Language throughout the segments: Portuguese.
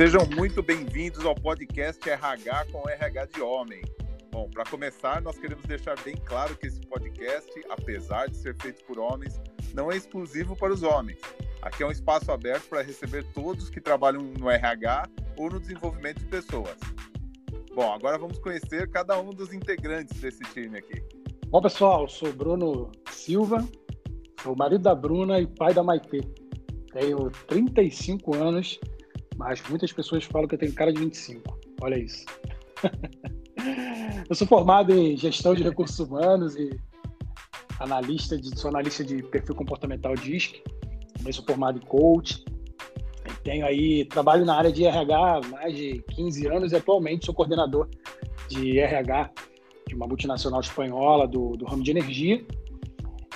Sejam muito bem-vindos ao podcast RH com RH de Homem. Bom, para começar, nós queremos deixar bem claro que esse podcast, apesar de ser feito por homens, não é exclusivo para os homens. Aqui é um espaço aberto para receber todos que trabalham no RH ou no desenvolvimento de pessoas. Bom, agora vamos conhecer cada um dos integrantes desse time aqui. Bom, pessoal, sou Bruno Silva, sou marido da Bruna e pai da Maitê. Tenho 35 anos, mas muitas pessoas falam que eu tenho cara de 25. Olha isso. eu sou formado em gestão de recursos humanos e analista de, sou analista de perfil comportamental DISC. Também sou formado em coach. Tenho aí, trabalho na área de RH há mais de 15 anos e atualmente sou coordenador de RH de uma multinacional espanhola do, do ramo de energia.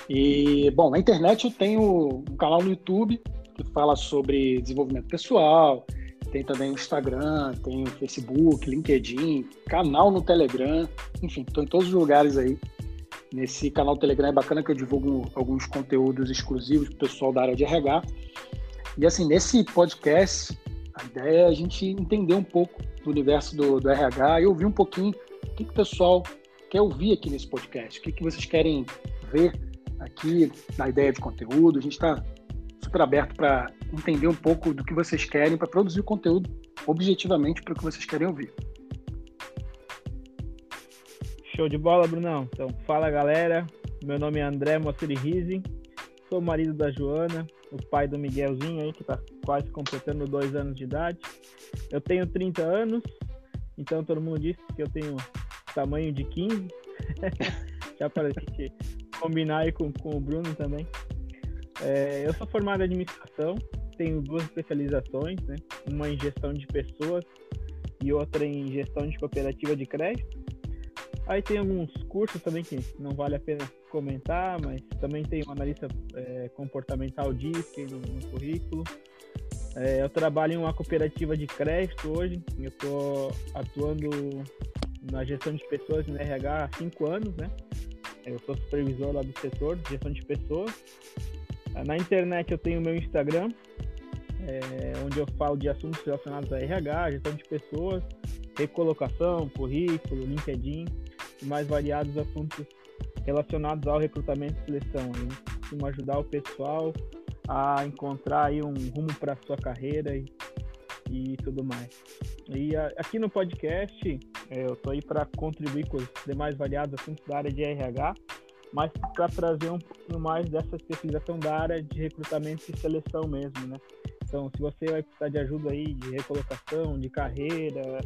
E, bom, na internet eu tenho um canal no YouTube que fala sobre desenvolvimento pessoal, tem também o Instagram, tem o Facebook, LinkedIn, canal no Telegram, enfim, estou em todos os lugares aí. Nesse canal Telegram é bacana que eu divulgo alguns conteúdos exclusivos para o pessoal da área de RH. E assim, nesse podcast, a ideia é a gente entender um pouco do universo do, do RH e ouvir um pouquinho o que, que o pessoal quer ouvir aqui nesse podcast, o que, que vocês querem ver aqui na ideia de conteúdo. A gente está super aberto para entender um pouco do que vocês querem, para produzir conteúdo objetivamente para o que vocês querem ouvir. Show de bola, Brunão. Então, fala galera. Meu nome é André Mosseri Rizzi. Sou marido da Joana, o pai do Miguelzinho aí, que está quase completando dois anos de idade. Eu tenho 30 anos, então todo mundo disse que eu tenho tamanho de 15. Já para a gente combinar aí com, com o Bruno também. É, eu sou formado em administração, tenho duas especializações, né? Uma em gestão de pessoas e outra em gestão de cooperativa de crédito. Aí tem alguns cursos também que não vale a pena comentar, mas também tem uma analista é, comportamental DISC no, no currículo. É, eu trabalho em uma cooperativa de crédito hoje, eu estou atuando na gestão de pessoas no RH há cinco anos, né? Eu sou supervisor lá do setor de gestão de pessoas. Na internet eu tenho o meu Instagram, é, onde eu falo de assuntos relacionados a RH, gestão de pessoas, recolocação, currículo, LinkedIn e mais variados assuntos relacionados ao recrutamento e seleção. Eu costumo ajudar o pessoal a encontrar aí um rumo para sua carreira e, e tudo mais. E a, aqui no podcast é, eu estou aí para contribuir com os demais variados assuntos da área de RH mas para trazer um pouquinho mais dessa especialização da área de recrutamento e seleção mesmo, né? Então, se você vai precisar de ajuda aí de recolocação, de carreira,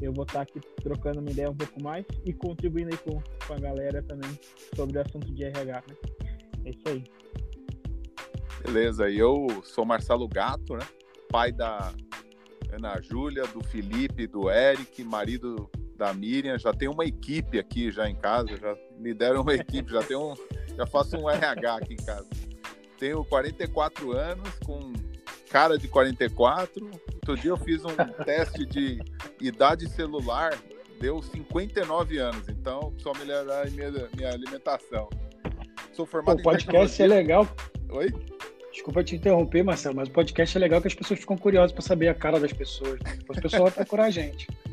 eu vou estar aqui trocando uma ideia um pouco mais e contribuindo aí com, com a galera também sobre o assunto de RH, né? É isso aí. Beleza, eu sou Marcelo Gato, né? Pai da Ana Júlia, do Felipe, do Eric, marido da Miriam, já tem uma equipe aqui já em casa, já me deram uma equipe, já tem um, já faço um RH aqui em casa. Tenho 44 anos, com cara de 44. Outro dia eu fiz um teste de idade celular, deu 59 anos, então só melhorar minha, minha alimentação. Sou formado o podcast é legal. Oi? Desculpa te interromper, Marcelo, mas o podcast é legal que as pessoas ficam curiosas para saber a cara das pessoas. Né? O pessoal vai procurar a gente.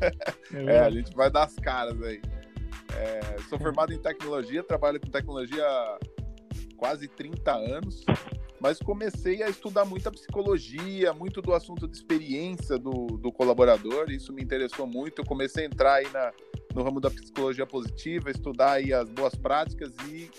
É, a gente vai dar as caras aí. É, sou formado em tecnologia, trabalho com tecnologia há quase 30 anos, mas comecei a estudar muita psicologia, muito do assunto de experiência do, do colaborador, isso me interessou muito. Eu comecei a entrar aí na, no ramo da psicologia positiva, estudar aí as boas práticas e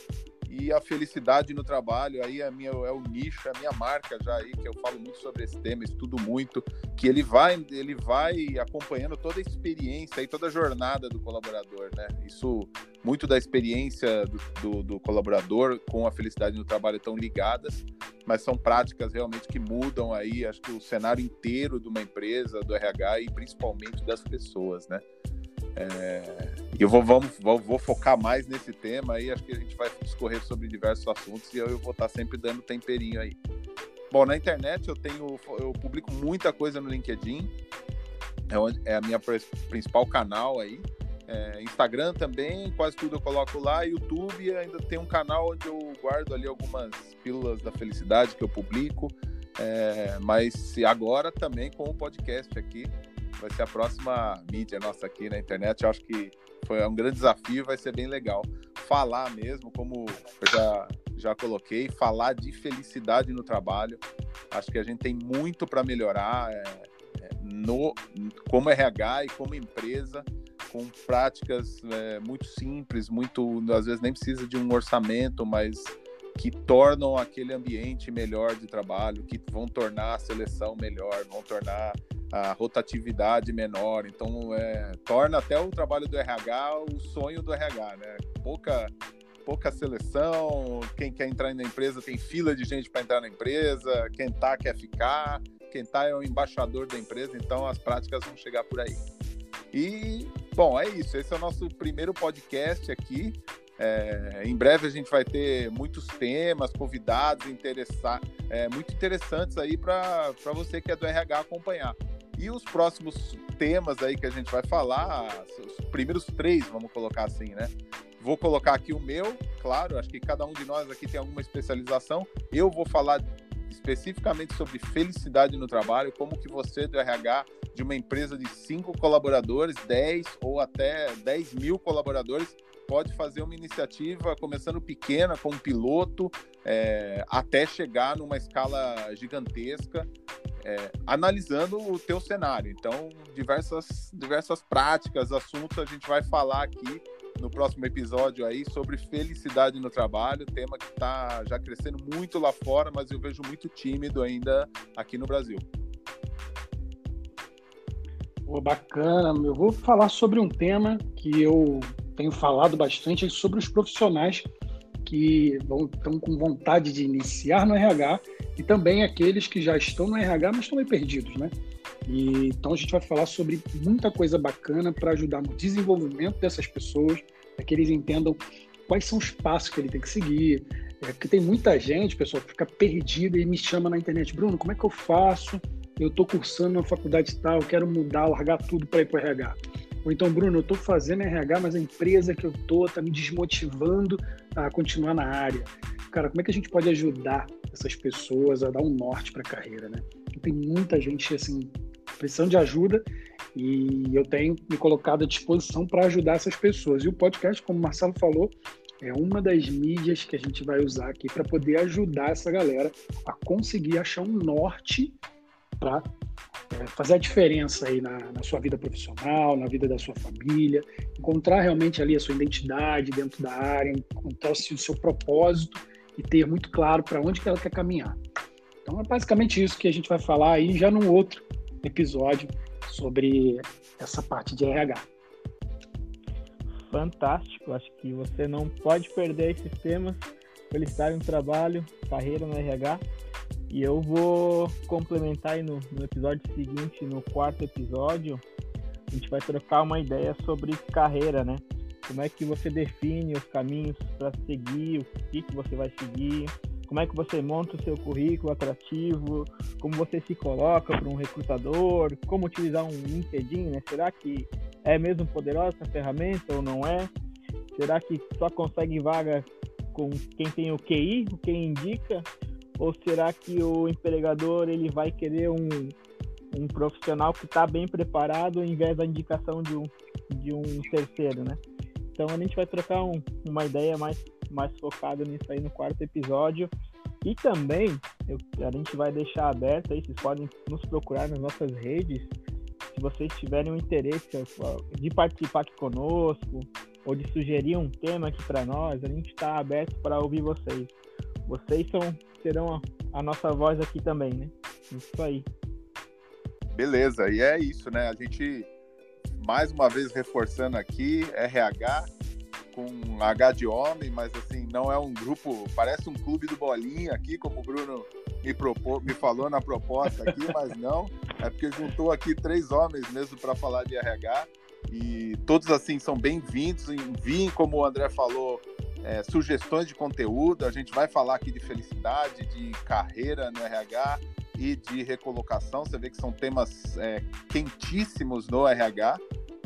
e a felicidade no trabalho aí é, minha, é o nicho, é a minha marca já aí, que eu falo muito sobre esse tema, estudo muito, que ele vai, ele vai acompanhando toda a experiência e toda a jornada do colaborador, né? Isso, muito da experiência do, do, do colaborador com a felicidade no trabalho estão ligadas, mas são práticas realmente que mudam aí, acho que o cenário inteiro de uma empresa, do RH e principalmente das pessoas, né? É, eu vou, vamos, vou, vou, focar mais nesse tema aí, acho que a gente vai discorrer sobre diversos assuntos e eu, eu vou estar sempre dando temperinho aí. Bom, na internet eu tenho, eu publico muita coisa no LinkedIn, é, onde, é a minha principal canal aí. É, Instagram também, quase tudo eu coloco lá. YouTube ainda tem um canal onde eu guardo ali algumas pílulas da felicidade que eu publico. É, mas agora também com o podcast aqui, vai ser a próxima mídia nossa aqui na internet. Eu acho que foi um grande desafio, vai ser bem legal. Falar mesmo, como eu já, já coloquei, falar de felicidade no trabalho. Acho que a gente tem muito para melhorar é, é, no, como RH e como empresa, com práticas é, muito simples, muito às vezes nem precisa de um orçamento, mas que tornam aquele ambiente melhor de trabalho, que vão tornar a seleção melhor, vão tornar a rotatividade menor. Então, é, torna até o trabalho do RH o sonho do RH, né? Pouca, pouca seleção, quem quer entrar na empresa tem fila de gente para entrar na empresa, quem tá quer ficar, quem tá é o embaixador da empresa, então as práticas vão chegar por aí. E, bom, é isso. Esse é o nosso primeiro podcast aqui. É, em breve a gente vai ter muitos temas, convidados interessar, é, muito interessantes aí para você que é do RH acompanhar. E os próximos temas aí que a gente vai falar, os primeiros três, vamos colocar assim, né? Vou colocar aqui o meu, claro, acho que cada um de nós aqui tem alguma especialização. Eu vou falar especificamente sobre felicidade no trabalho, como que você do RH de uma empresa de cinco colaboradores, 10 ou até 10 mil colaboradores, pode fazer uma iniciativa começando pequena, com um piloto, é, até chegar numa escala gigantesca, é, analisando o teu cenário. Então, diversas, diversas práticas, assuntos a gente vai falar aqui no próximo episódio aí sobre felicidade no trabalho, tema que está já crescendo muito lá fora, mas eu vejo muito tímido ainda aqui no Brasil. Pô, bacana, eu vou falar sobre um tema que eu tenho falado bastante sobre os profissionais que vão, estão com vontade de iniciar no RH e também aqueles que já estão no RH, mas estão meio perdidos, né? E, então a gente vai falar sobre muita coisa bacana para ajudar no desenvolvimento dessas pessoas, para que eles entendam quais são os passos que ele tem que seguir. É, porque tem muita gente, pessoal, que fica perdida e me chama na internet, Bruno, como é que eu faço? Eu estou cursando na faculdade tal, quero mudar, largar tudo para ir para o RH. Ou então, Bruno, eu estou fazendo RH, mas a empresa que eu estou está me desmotivando a continuar na área. Cara, como é que a gente pode ajudar essas pessoas a dar um norte para a carreira, né? Tem muita gente, assim, precisando de ajuda e eu tenho me colocado à disposição para ajudar essas pessoas. E o podcast, como o Marcelo falou, é uma das mídias que a gente vai usar aqui para poder ajudar essa galera a conseguir achar um norte para é, fazer a diferença aí na, na, sua vida profissional, na vida da sua família, encontrar realmente ali a sua identidade dentro da área, encontrar o seu, o seu propósito e ter muito claro para onde que ela quer caminhar. Então é basicamente isso que a gente vai falar aí já num outro episódio sobre essa parte de RH. Fantástico, acho que você não pode perder esses temas, felicidade no trabalho, carreira no RH. E eu vou complementar aí no, no episódio seguinte, no quarto episódio, a gente vai trocar uma ideia sobre carreira, né? Como é que você define os caminhos para seguir, o que, que você vai seguir, como é que você monta o seu currículo atrativo, como você se coloca para um recrutador, como utilizar um LinkedIn, né? Será que é mesmo poderosa essa ferramenta ou não é? Será que só consegue vaga com quem tem o QI, quem indica? Ou será que o empregador ele vai querer um, um profissional que está bem preparado ao invés da indicação de um, de um terceiro, né? Então a gente vai trocar um, uma ideia mais, mais focada nisso aí no quarto episódio. E também eu, a gente vai deixar aberto aí, vocês podem nos procurar nas nossas redes. Se vocês tiverem um interesse de participar aqui conosco ou de sugerir um tema aqui para nós, a gente está aberto para ouvir vocês. Vocês são serão a, a nossa voz aqui também, né? Isso aí. Beleza, e é isso, né? A gente, mais uma vez reforçando aqui, RH com H de homem, mas assim, não é um grupo, parece um clube do bolinha aqui, como o Bruno me, propô, me falou na proposta aqui, mas não, é porque juntou aqui três homens mesmo para falar de RH e todos assim são bem-vindos, enviem, como o André falou, é, sugestões de conteúdo. A gente vai falar aqui de felicidade, de carreira no RH e de recolocação. Você vê que são temas é, quentíssimos no RH.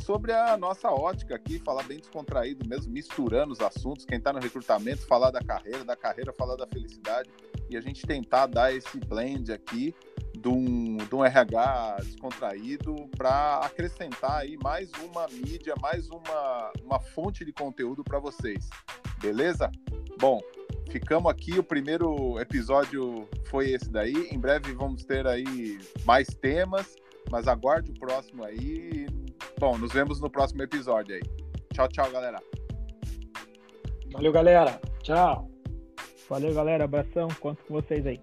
Sobre a nossa ótica aqui, falar bem descontraído mesmo, misturando os assuntos. Quem está no recrutamento, falar da carreira, da carreira, falar da felicidade. E a gente tentar dar esse blend aqui de um, de um RH descontraído para acrescentar aí mais uma mídia, mais uma, uma fonte de conteúdo para vocês. Beleza? Bom, ficamos aqui. O primeiro episódio foi esse daí. Em breve vamos ter aí mais temas, mas aguarde o próximo aí. Bom, nos vemos no próximo episódio aí. Tchau, tchau, galera. Valeu, galera. Tchau. Valeu, galera. Abração. Conto com vocês aí.